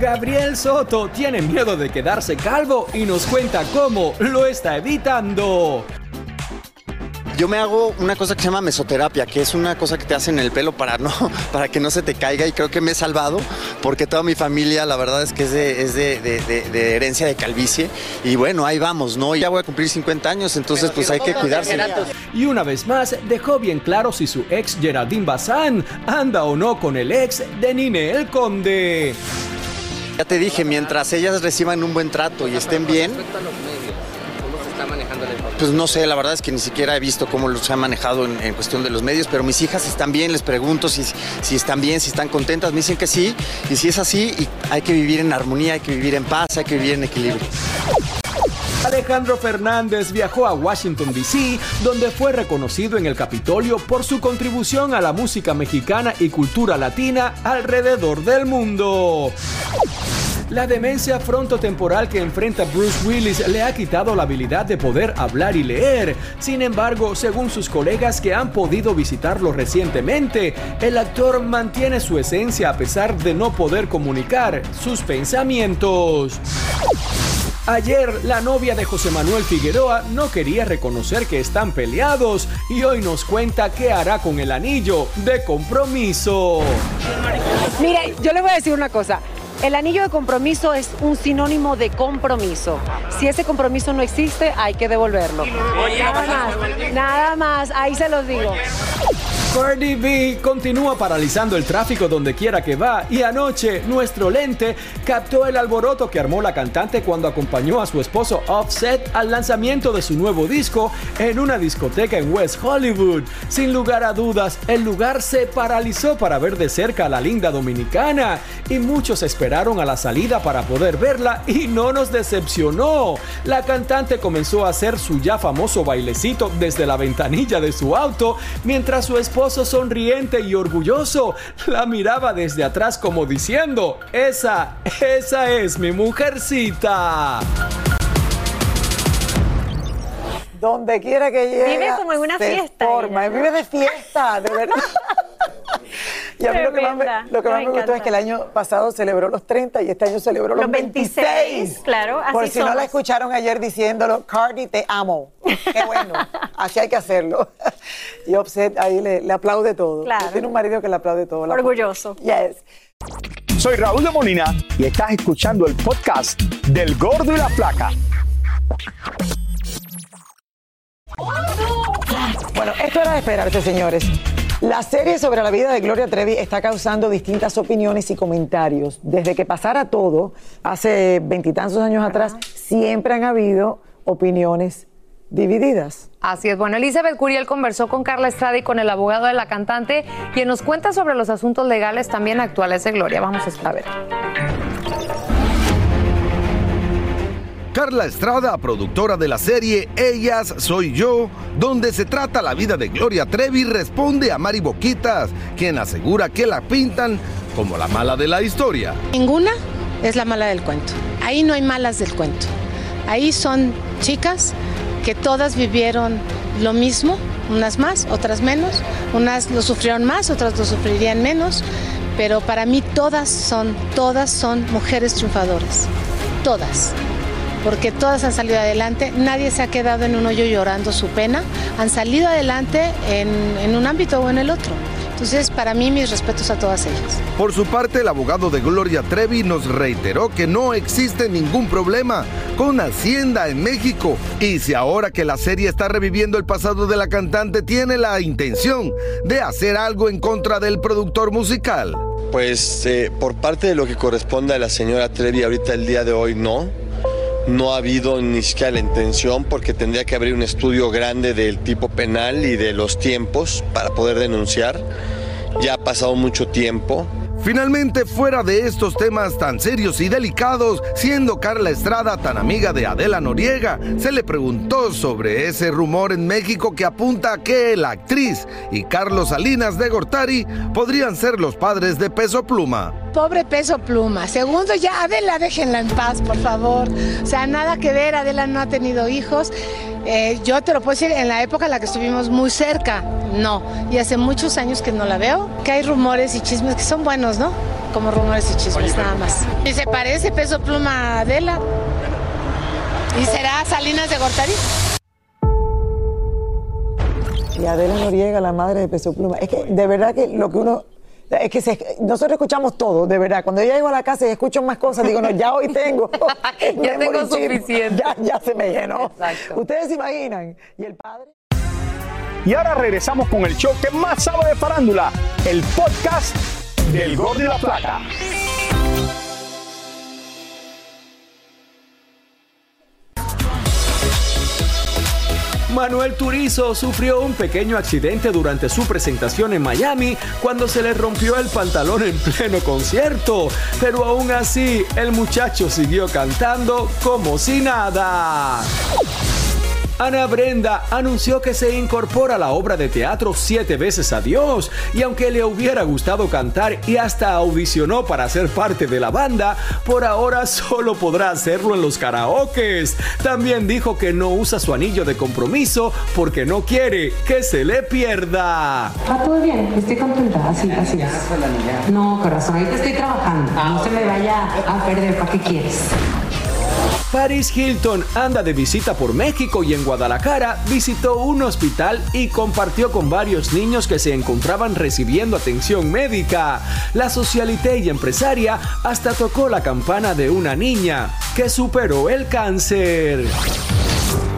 Gabriel Soto tiene miedo de quedarse calvo y nos cuenta cómo lo está evitando. Yo me hago una cosa que se llama mesoterapia, que es una cosa que te hacen en el pelo para, no, para que no se te caiga y creo que me he salvado porque toda mi familia la verdad es que es, de, es de, de, de, herencia de calvicie y bueno, ahí vamos, ¿no? Ya voy a cumplir 50 años, entonces pues hay que cuidarse. Y una vez más dejó bien claro si su ex Geraldine Bazán anda o no con el ex de Nine el Conde. Ya te dije, mientras ellas reciban un buen trato y estén bien, pues no sé, la verdad es que ni siquiera he visto cómo los han manejado en, cuestión de los medios, pero mis hijas están bien, les pregunto si, si están bien, si están contentas, me dicen que sí, y si es así, y hay que vivir en armonía, hay que vivir en paz, hay que vivir en equilibrio. Alejandro Fernández viajó a Washington, D.C., donde fue reconocido en el Capitolio por su contribución a la música mexicana y cultura latina alrededor del mundo. La demencia frontotemporal que enfrenta Bruce Willis le ha quitado la habilidad de poder hablar y leer. Sin embargo, según sus colegas que han podido visitarlo recientemente, el actor mantiene su esencia a pesar de no poder comunicar sus pensamientos. Ayer la novia de José Manuel Figueroa no quería reconocer que están peleados y hoy nos cuenta qué hará con el anillo de compromiso. Mire, yo le voy a decir una cosa. El anillo de compromiso es un sinónimo de compromiso. Si ese compromiso no existe, hay que devolverlo. Nada más, nada más, ahí se los digo. Cardi B continúa paralizando el tráfico donde quiera que va y anoche nuestro lente captó el alboroto que armó la cantante cuando acompañó a su esposo Offset al lanzamiento de su nuevo disco en una discoteca en West Hollywood. Sin lugar a dudas, el lugar se paralizó para ver de cerca a la linda dominicana y muchos esperaron a la salida para poder verla y no nos decepcionó. La cantante comenzó a hacer su ya famoso bailecito desde la ventanilla de su auto mientras su esposo sonriente y orgulloso la miraba desde atrás como diciendo, esa, esa es mi mujercita. Donde quiera que llegue. Vive como en una fiesta. Forma, vive de fiesta, de verdad. Y a mí lo que más, me, lo que más me, gustó es que el año pasado celebró los 30 y este año celebró los, 26. Claro, así Por si no la escucharon ayer diciéndolo, Cardi, te amo. Qué bueno, así hay que hacerlo. Y Offset ahí le, aplaude todo. Claro. Tiene un marido que le aplaude todo. Orgulloso. Yes. Soy Raúl de Molina y estás escuchando el podcast del Gordo y la Placa. Bueno, esto era de esperarse, señores. La serie sobre la vida de Gloria Trevi está causando distintas opiniones y comentarios. Desde que pasara todo, hace veintitantos años atrás, siempre han habido opiniones divididas. Así es. Bueno, Elizabeth Curiel conversó con Carla Estrada y con el abogado de la cantante, quien nos cuenta sobre los asuntos legales también actuales de Gloria. Vamos a ver. Carla Estrada, productora de la serie Ellas Soy Yo, donde se trata la vida de Gloria Trevi, responde a Mari Boquitas, quien asegura que la pintan como la mala de la historia. Ninguna es la mala del cuento. Ahí no hay malas del cuento. Ahí son chicas que todas vivieron lo mismo, unas más, otras menos, unas lo sufrieron más, otras lo sufrirían menos, pero para mí todas son, todas son mujeres triunfadoras, todas porque todas han salido adelante, nadie se ha quedado en un hoyo llorando su pena, han salido adelante en, un ámbito o en el otro. Entonces, para mí, mis respetos a todas ellas. Por su parte, el abogado de Gloria Trevi nos reiteró que no existe ningún problema con Hacienda en México. Y si ahora que la serie está reviviendo el pasado de la cantante, tiene la intención de hacer algo en contra del productor musical. Pues eh, por parte de lo que corresponde a la señora Trevi ahorita el día de hoy, no no ha habido ni siquiera la intención porque tendría que abrir un estudio grande del tipo penal y de los tiempos para poder denunciar. Ya ha pasado mucho tiempo. Finalmente, fuera de estos temas tan serios y delicados, siendo Carla Estrada tan amiga de Adela Noriega, se le preguntó sobre ese rumor en México que apunta a que la actriz y Carlos Salinas de Gortari podrían ser los padres de Peso Pluma. Pobre Peso Pluma. Segundo, ya Adela déjenla en paz, por favor. O sea, nada que ver, Adela no ha tenido hijos. Eh, yo te lo puedo decir, en la época en la que estuvimos muy cerca, no. Y hace muchos años que no la veo, que hay rumores y chismes que son buenos, ¿no? Como rumores y chismes, nada más. ¿Y se parece Peso Pluma a Adela? ¿Y será Salinas de Gortari? Y Adela Noriega, la madre de Peso Pluma. Es que de verdad que lo que uno es que nosotros escuchamos todo, de verdad. Cuando yo llego a la casa y escucho más cosas, digo, no, ya hoy tengo. ya tengo suficiente. Ya, ya, se me llenó. Exacto. Ustedes se imaginan. Y el padre. Y ahora regresamos con el show que más sabe de farándula, el podcast del Gol de la Plata. Manuel Turizo sufrió un pequeño accidente durante su presentación en Miami cuando se le rompió el pantalón en pleno concierto, pero aún así el muchacho siguió cantando como si nada. Ana Brenda anunció que se incorpora a la obra de teatro Siete veces a Dios y aunque le hubiera gustado cantar y hasta audicionó para ser parte de la banda, por ahora solo podrá hacerlo en los karaokes. También dijo que no usa su anillo de compromiso porque no quiere que se le pierda. Va todo bien, estoy contenta, así, así es. No, corazón, ahorita estoy trabajando. No se me vaya a perder, ¿para qué quieres? Paris Hilton anda de visita por México y en Guadalajara visitó un hospital y compartió con varios niños que se encontraban recibiendo atención médica. La socialité y empresaria hasta tocó la campana de una niña que superó el cáncer.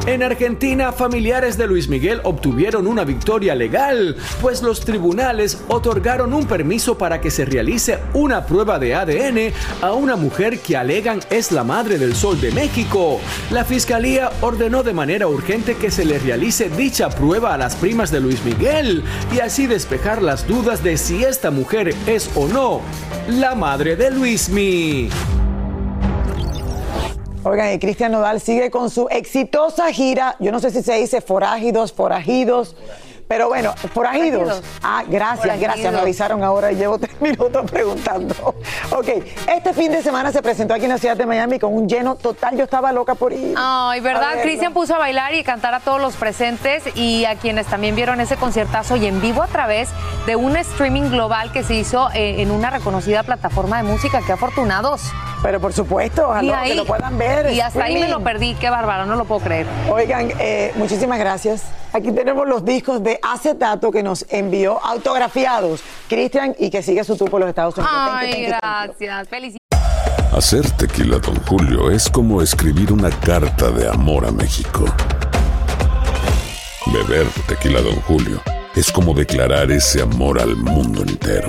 En Argentina, familiares de Luis Miguel obtuvieron una victoria legal, pues los tribunales otorgaron un permiso para que se realice una prueba de ADN a una mujer que alegan es la madre del Sol de México. La fiscalía ordenó de manera urgente que se le realice dicha prueba a las primas de Luis Miguel y así despejar las dudas de si esta mujer es o no la madre de Luismi. Oigan, y Cristian Nodal sigue con su exitosa gira. Yo no sé si se dice forágidos, forajidos. Pero bueno, forajidos. Ah, gracias, gracias. Me avisaron ahora y llevo tres minutos preguntando. Ok, este fin de semana se presentó aquí en la ciudad de Miami con un lleno total. Yo estaba loca por ir. Ay, ¿verdad? Cristian puso a bailar y cantar a todos los presentes y a quienes también vieron ese conciertazo y en vivo a través de un streaming global que se hizo eh, en una reconocida plataforma de música. ¡Qué afortunados! Pero por supuesto, ojalá que lo puedan ver. Y hasta ahí me lo perdí, qué bárbaro, no lo puedo creer. Oigan, eh, muchísimas gracias. Aquí tenemos los discos de acetato que nos envió autografiados Cristian y que sigue su tour por los Estados Unidos. Ay, gracias. Felicidades. Hacer tequila, don Julio, es como escribir una carta de amor a México. Beber tequila, don Julio, es como declarar ese amor al mundo entero.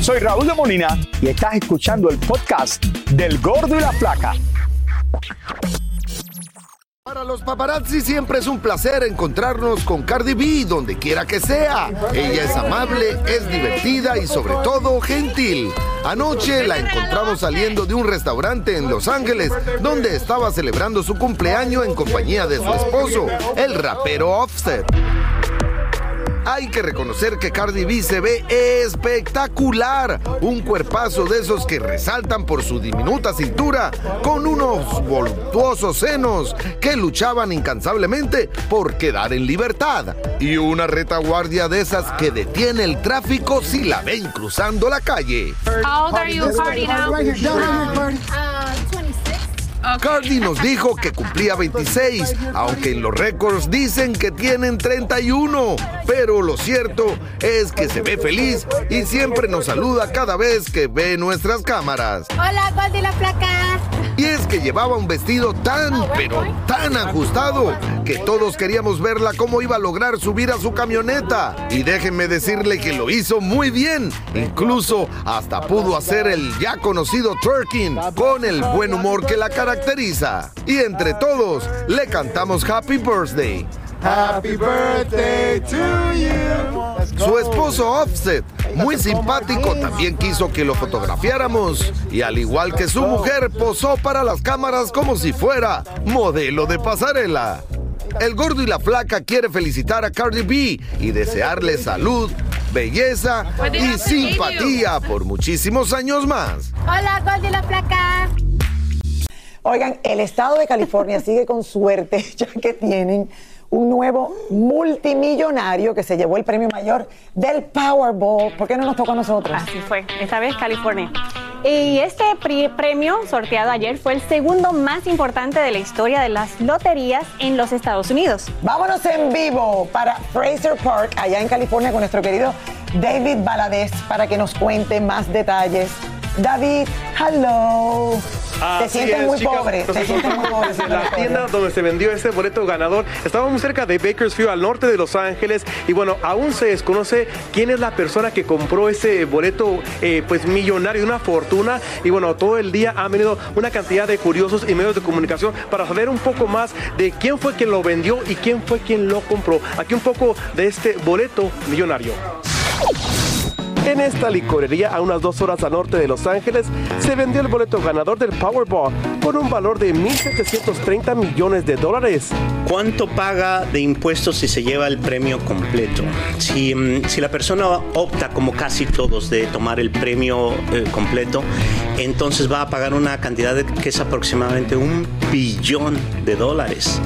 Soy Raúl de Molina y estás escuchando el podcast del Gordo y la Flaca. Para los paparazzi siempre es un placer encontrarnos con Cardi B donde quiera que sea. Ella es amable, es divertida y sobre todo gentil. Anoche la encontramos saliendo de un restaurante en Los Ángeles donde estaba celebrando su cumpleaños en compañía de su esposo, el rapero Offset. Hay que reconocer que Cardi B se ve espectacular. Un cuerpazo de esos que resaltan por su diminuta cintura, con unos voluptuosos senos que luchaban incansablemente por quedar en libertad. Y una retaguardia de esas que detiene el tráfico si la ven cruzando la calle. How old are you, Cardi, now? Cardi nos dijo que cumplía 26, aunque en los récords dicen que tienen 31. Pero lo cierto es que se ve feliz y siempre nos saluda cada vez que ve nuestras cámaras. Hola, Gold y la placa. Y es que llevaba un vestido tan, pero tan ajustado, que todos queríamos verla cómo iba a lograr subir a su camioneta. Y déjenme decirle que lo hizo muy bien. Incluso hasta pudo hacer el ya conocido twerking con el buen humor que la caracteriza. Y entre todos, le cantamos Happy Birthday. Happy birthday to you. Su esposo Offset, muy simpático, también quiso que lo fotografiáramos. Y al igual que su mujer, posó para las cámaras como si fuera modelo de pasarela. El gordo y la flaca quiere felicitar a Cardi B y desearle salud, belleza y simpatía por muchísimos años más. Hola, Gold y la placa. Oigan, el estado de California sigue con suerte, ya que tienen un nuevo multimillonario que se llevó el premio mayor del Powerball. ¿Por qué no nos tocó a nosotros? Así fue, esta vez California. Y este premio sorteado ayer fue el segundo más importante de la historia de las loterías en los Estados Unidos. Vámonos en vivo para Fraser Park, allá en California, con nuestro querido David Valadez, para que nos cuente más detalles. David, hello. te sientes es, muy chicas. pobre, te sientes muy pobre. en la tienda donde se vendió este boleto ganador. Estábamos cerca de Bakersfield, al norte de Los Ángeles. Y bueno, aún se desconoce quién es la persona que compró ese boleto, eh, pues millonario, una fortuna. Y bueno, todo el día han venido una cantidad de curiosos y medios de comunicación para saber un poco más de quién fue quien lo vendió y quién fue quien lo compró. Aquí un poco de este boleto millonario. En esta licorería, a unas dos horas al norte de Los Ángeles, se vendió el boleto ganador del Powerball por un valor de 1.730 millones de dólares. ¿Cuánto paga de impuestos si se lleva el premio completo? Si, mm, si la persona opta, como casi todos, de tomar el premio eh, completo, entonces va a pagar una cantidad que es aproximadamente un billón de dólares.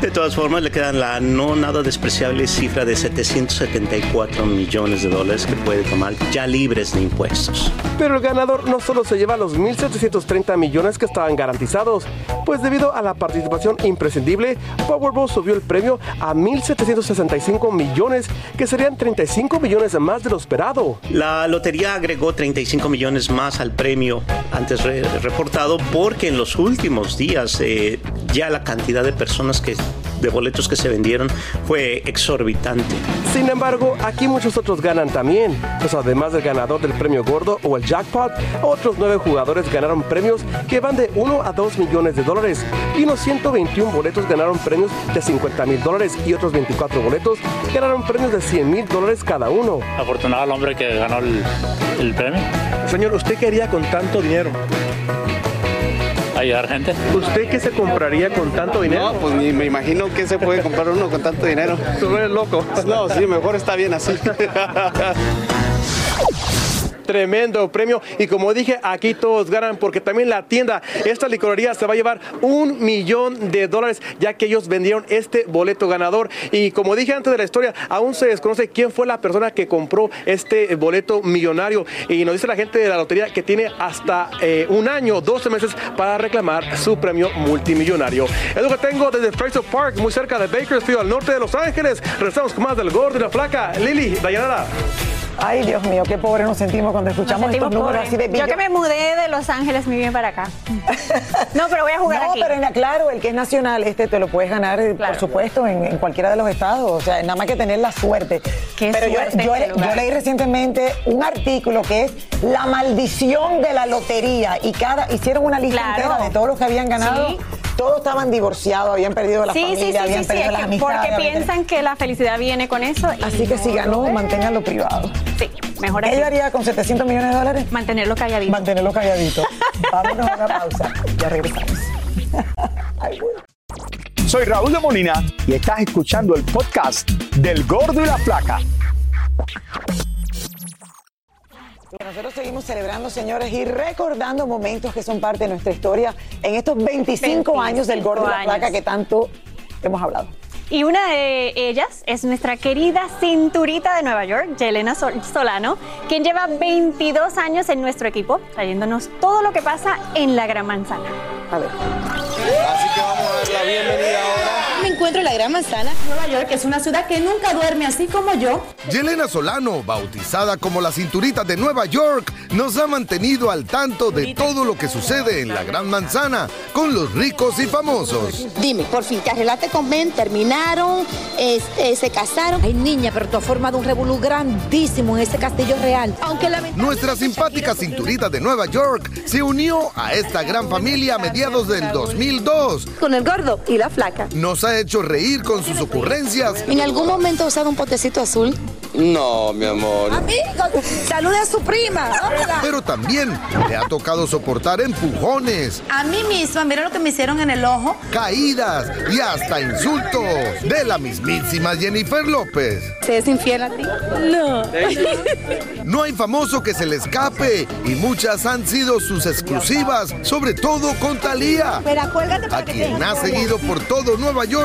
De todas formas, le quedan la no nada despreciable cifra de 774 millones de dólares que puede tomar ya libres de impuestos. Pero el ganador no solo se lleva los 1.730 millones que estaban garantizados, pues debido a la participación imprescindible, Powerball subió el premio a 1.765 millones, que serían 35 millones más de lo esperado. La lotería agregó 35 millones más al premio antes re- reportado porque en los últimos días eh, ya la cantidad de personas que de boletos que se vendieron fue exorbitante. Sin embargo, aquí muchos otros ganan también. Pues además del ganador del premio gordo o el jackpot, otros nueve jugadores ganaron premios que van de 1 a 2 millones de dólares. Y unos 121 boletos ganaron premios de 50 mil dólares y otros 24 boletos ganaron premios de 100 mil dólares cada uno. Afortunado el hombre que ganó el, el premio. Señor, ¿usted qué haría con tanto dinero? Ayudar gente. ¿Usted qué se compraría con tanto dinero? No, pues ni me imagino que se puede comprar uno con tanto dinero. Tú eres loco. No, sí, mejor está bien así. tremendo premio. Y como dije, aquí todos ganan porque también la tienda, esta licorería se va a llevar un millón de dólares ya que ellos vendieron este boleto ganador. Y como dije antes de la historia, aún se desconoce quién fue la persona que compró este boleto millonario. Y nos dice la gente de la lotería que tiene hasta eh, un año, 12 meses para reclamar su premio multimillonario. Es lo que tengo desde Fraser Park, muy cerca de Bakersfield, al norte de Los Ángeles. Regresamos con más del gordo y la flaca. Lili, Dayanara. Ay, Dios mío, qué pobre nos sentimos cuando escuchamos Nos estos números pobres. así de Yo que me mudé de Los Ángeles, me vine para acá. No, pero voy a jugar no, aquí. pero en la- claro, el que es nacional, este te lo puedes ganar, eh, por supuesto, en, en cualquiera de los estados. O sea, nada más que tener la suerte. pero yo- suerte yo, este yo leí recientemente un artículo que es la maldición de la lotería. Y cada hicieron una lista Claro. entera de todos los que habían ganado. Sí. Todos estaban divorciados, habían perdido la Sí, familia, sí, sí, habían sí, sí, perdido las amistades. porque piensan que la felicidad viene con eso. Así que si ganó, es. manténganlo privado. Sí, mejor ¿Qué así. yo haría con 700 millones de dólares? Mantenerlo calladito. Mantenerlo calladito. Vámonos a una pausa. Ya regresamos. Soy Raúl de Molina y estás escuchando el podcast del Gordo y la Flaca. Nosotros seguimos celebrando, señores, y recordando momentos que son parte de nuestra historia en estos 25, años del Gordo y la 25 Flaca años. que tanto hemos hablado. Y una de ellas es nuestra querida cinturita de Nueva York, Yelena Sol- Solano, quien lleva 22 años en nuestro equipo, trayéndonos todo lo que pasa en la Gran Manzana. A ver. Así que vamos a dar la bienvenida ahora. Me encuentro en la Gran Manzana, Nueva York, que es una ciudad que nunca duerme así como yo. Yelena Solano, bautizada como la cinturita de Nueva York, nos ha mantenido al tanto de todo lo que sucede en la Gran Manzana con los ricos y famosos. Dime, por fin, te arreglaste con Ben, terminaron, este, se casaron. Ay, niña, pero tú has formado un revolú grandísimo en ese castillo real. Aunque la Nuestra simpática cinturita de Nueva York se unió a esta gran familia a mediados del 2002. Con el gordo y la flaca. Nos ha hecho reír con sus ocurrencias, ¿En algún momento has usado un potecito azul? No, mi amor. Amigo, salude a su prima. Hola. pero también le ha tocado soportar empujones, A mí misma, mira lo que me hicieron en el ojo. caídas y hasta insultos de la mismísima Jennifer López. ¿Se es infiel a ti? No. No hay famoso que se le escape y muchas han sido sus exclusivas, sobre todo con cuélgate para a que quien te- ha seguido por todo Nueva York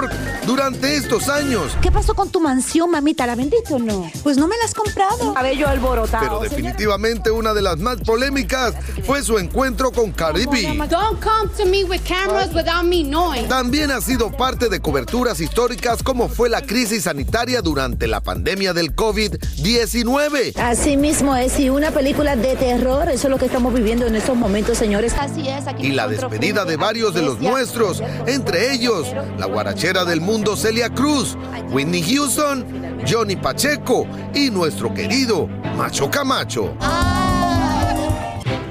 durante estos años. ¿Qué pasó con tu mansión, mamita? ¿La vendiste o no? Pues no me la has comprado. A ver, yo alborotado. Pero definitivamente una de las más polémicas fue su encuentro con Cardi B. Don't come to me with cameras without me knowing. También ha sido parte de coberturas históricas como fue la crisis sanitaria durante la pandemia del COVID-19. Así mismo es, y una película de terror, eso es lo que estamos viviendo en estos momentos, señores. Así es, aquí Y la despedida de varios de los nuestros, entre ellos la guarachera del mundo Celia Cruz, Whitney Houston, Johnny Pacheco y nuestro querido Macho Camacho.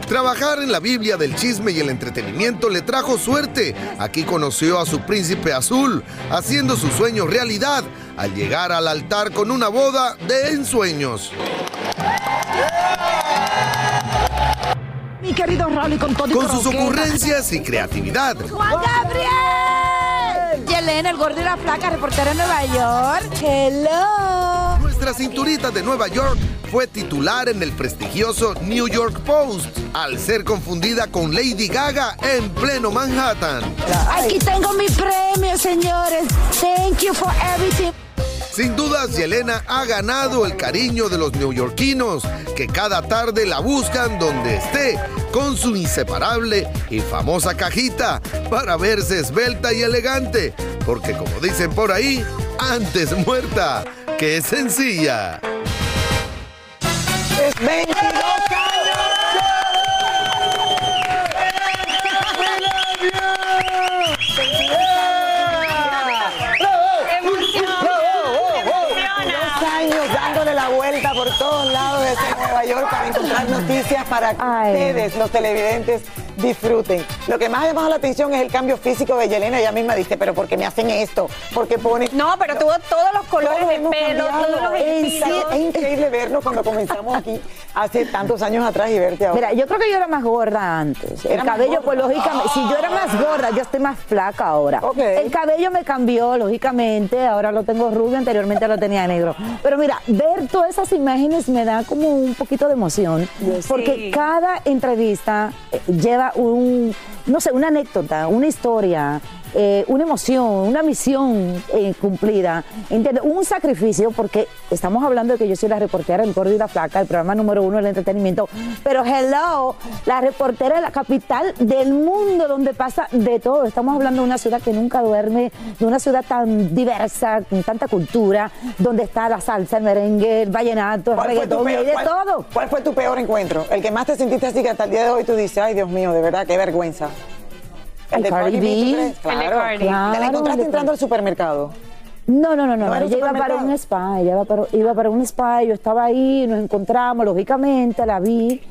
Trabajar en la Biblia del chisme y el entretenimiento le trajo suerte. Aquí conoció a su príncipe azul, haciendo su sueño realidad al llegar al altar con una boda de ensueños. Mi querido y con todo y Con sus ocurrencias y creatividad. ¡Juan Gabriel! Yelena, el gordo y la flaca, reportera en Nueva York. Hello. Nuestra cinturita de Nueva York fue titular en el prestigioso New York Post al ser confundida con Lady Gaga en pleno Manhattan. Aquí tengo mi premio, señores. Thank you for everything. Sin dudas, Yelena ha ganado el cariño de los neoyorquinos, que cada tarde la buscan donde esté, con su inseparable y famosa cajita, para verse esbelta y elegante, porque como dicen por ahí, antes muerta que sencilla. Es 22 todos lados de ese Nueva York para encontrar noticias para que ustedes, los televidentes, disfruten. Lo que más ha llamado la atención es el cambio físico de Yelena. Ella misma dice, pero ¿por qué me hacen esto? ¿Por qué ponen...? No, pero tuvo todos los colores Todos de pelo, cambiado. todos los Es estilos. Es increíble vernos cuando comenzamos aquí. hace tantos años atrás y verte ahora? Mira, yo creo que yo era más gorda antes. El Era cabello, pues lógicamente, si yo era más gorda, yo estoy más flaca ahora. El cabello me cambió, lógicamente, ahora lo tengo rubio, anteriormente lo tenía negro. Pero mira, ver todas esas imágenes me da como un poquito de emoción, porque cada entrevista eh, un, no sé, una anécdota, una historia. Eh, una emoción, una misión eh, cumplida, ¿entiendes? Un sacrificio, porque estamos hablando de que yo soy la reportera del Gordo y la Flaca, el programa número uno del entretenimiento, pero hello, la reportera de la capital del mundo, donde pasa de todo. Estamos hablando de una ciudad que nunca duerme, de una ciudad tan diversa, con tanta cultura, donde está la salsa, el merengue, el vallenato, el ¿Cuál fue, tu reggaetón, y de cuál- todo. cuál fue tu peor encuentro? El que más te sentiste así que hasta el día de hoy tú dices, ay Dios mío, de verdad, qué vergüenza. El Cardi. El de Claro. Cardi. ¿Te la encontraste el entrando al supermercado? No, no, no, no. ¿No ella iba para un spa, ella iba para, iba para un spa, yo estaba ahí, nos encontramos, lógicamente, la vi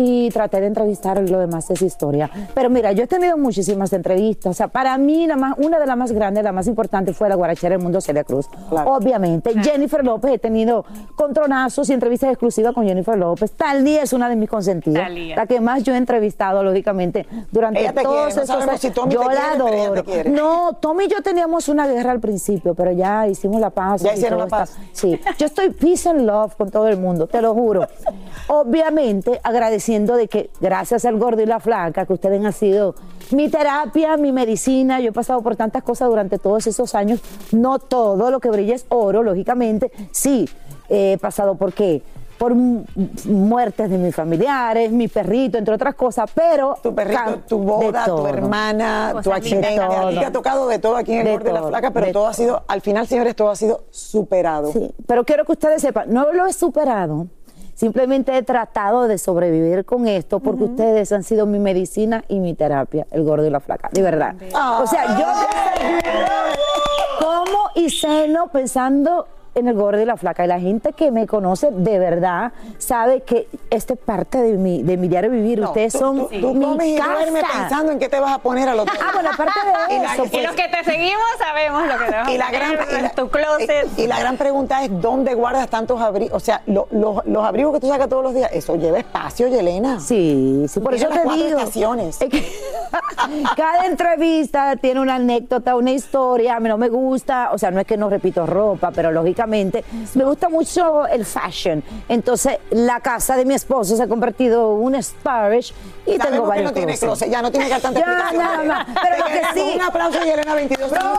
y traté de entrevistar lo demás de esa historia. Pero mira, yo he tenido muchísimas entrevistas. O sea, para mí, la más, una de las más grandes, la más importante fue la guarachera del mundo, Celia Cruz. Obviamente. Jennifer López, he tenido contronazos y entrevistas exclusivas con Jennifer López. Talía es una de mis consentidas. Thalía. La que más yo he entrevistado, lógicamente, durante Ella te todos quiere, no estos sabemos años. si Tommy yo te la quiere, pero ella te adoro. quiere. No, Tommy y yo teníamos una guerra al principio, pero ya hicimos la paz. Ya y hicieron todo la está- Sí, yo estoy peace and love con todo el mundo, te lo juro. Obviamente de que gracias al gordo y la flaca, que ustedes han sido mi terapia, mi medicina, yo he pasado por tantas cosas durante todos esos años, no todo lo que brilla es oro, lógicamente, sí, he pasado por qué, por mu- muertes de mis familiares, mi perrito, entre otras cosas, pero... Tu perrito, tu boda, tu hermana, tu accidente. De A ti te ha tocado de todo aquí en el De Gordo y la todo, Flaca, pero de todo ha sido, al final, señores, todo ha sido superado. Sí, pero quiero que ustedes sepan, no lo he superado. Simplemente he tratado de sobrevivir con esto porque ustedes han sido mi medicina y mi terapia, el gordo y la flaca, de verdad. O sea, yo como y ceno pensando en el gordo y la flaca. Y la gente que me conoce de verdad sabe que esta es parte de mi, de mi diario vivir. ustedes tú- son tú- tú mi comes y casa. pensando en qué te vas a poner al otro Ah, bueno, aparte de Y la- eso, y pues, Y los que te seguimos sabemos lo que te vas a Y la, gran, poner y, la, tu closet. y- y la gran pregunta es, ¿dónde guardas tantos abrigos? O sea, lo- lo- los abrigos que tú sacas todos los días, eso lleva espacio, Yelena. Sí, sí, por eso te digo. estaciones. Es que cada entrevista tiene una anécdota, una historia. A mí no me gusta, o sea, no es que no repito ropa, pero lógicamente me gusta mucho el fashion. Entonces, la casa de mi esposo se ha convertido en un Sparish y Sabemos tengo que varios no tiene closet, ya no tiene que dar tanta Ya, explicación. nada más. Pero lo que sí- Un aplauso, Yelena, 22 años.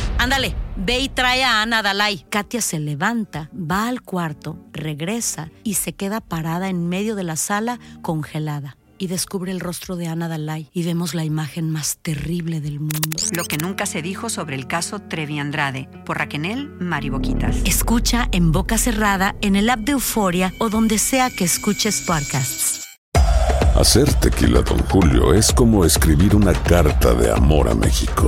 Ándale, ve y trae a Ana Dalai. Katia se levanta, va al cuarto, regresa y se queda parada en medio de la sala congelada. Y descubre el rostro de Ana Dalai y vemos la imagen más terrible del mundo. Lo que nunca se dijo sobre el caso Trevi Andrade por Raquel Mariboquitas. Escucha en boca cerrada, en el app de Euforia o donde sea que escuches podcasts. Hacer tequila, Don Julio, es como escribir una carta de amor a México.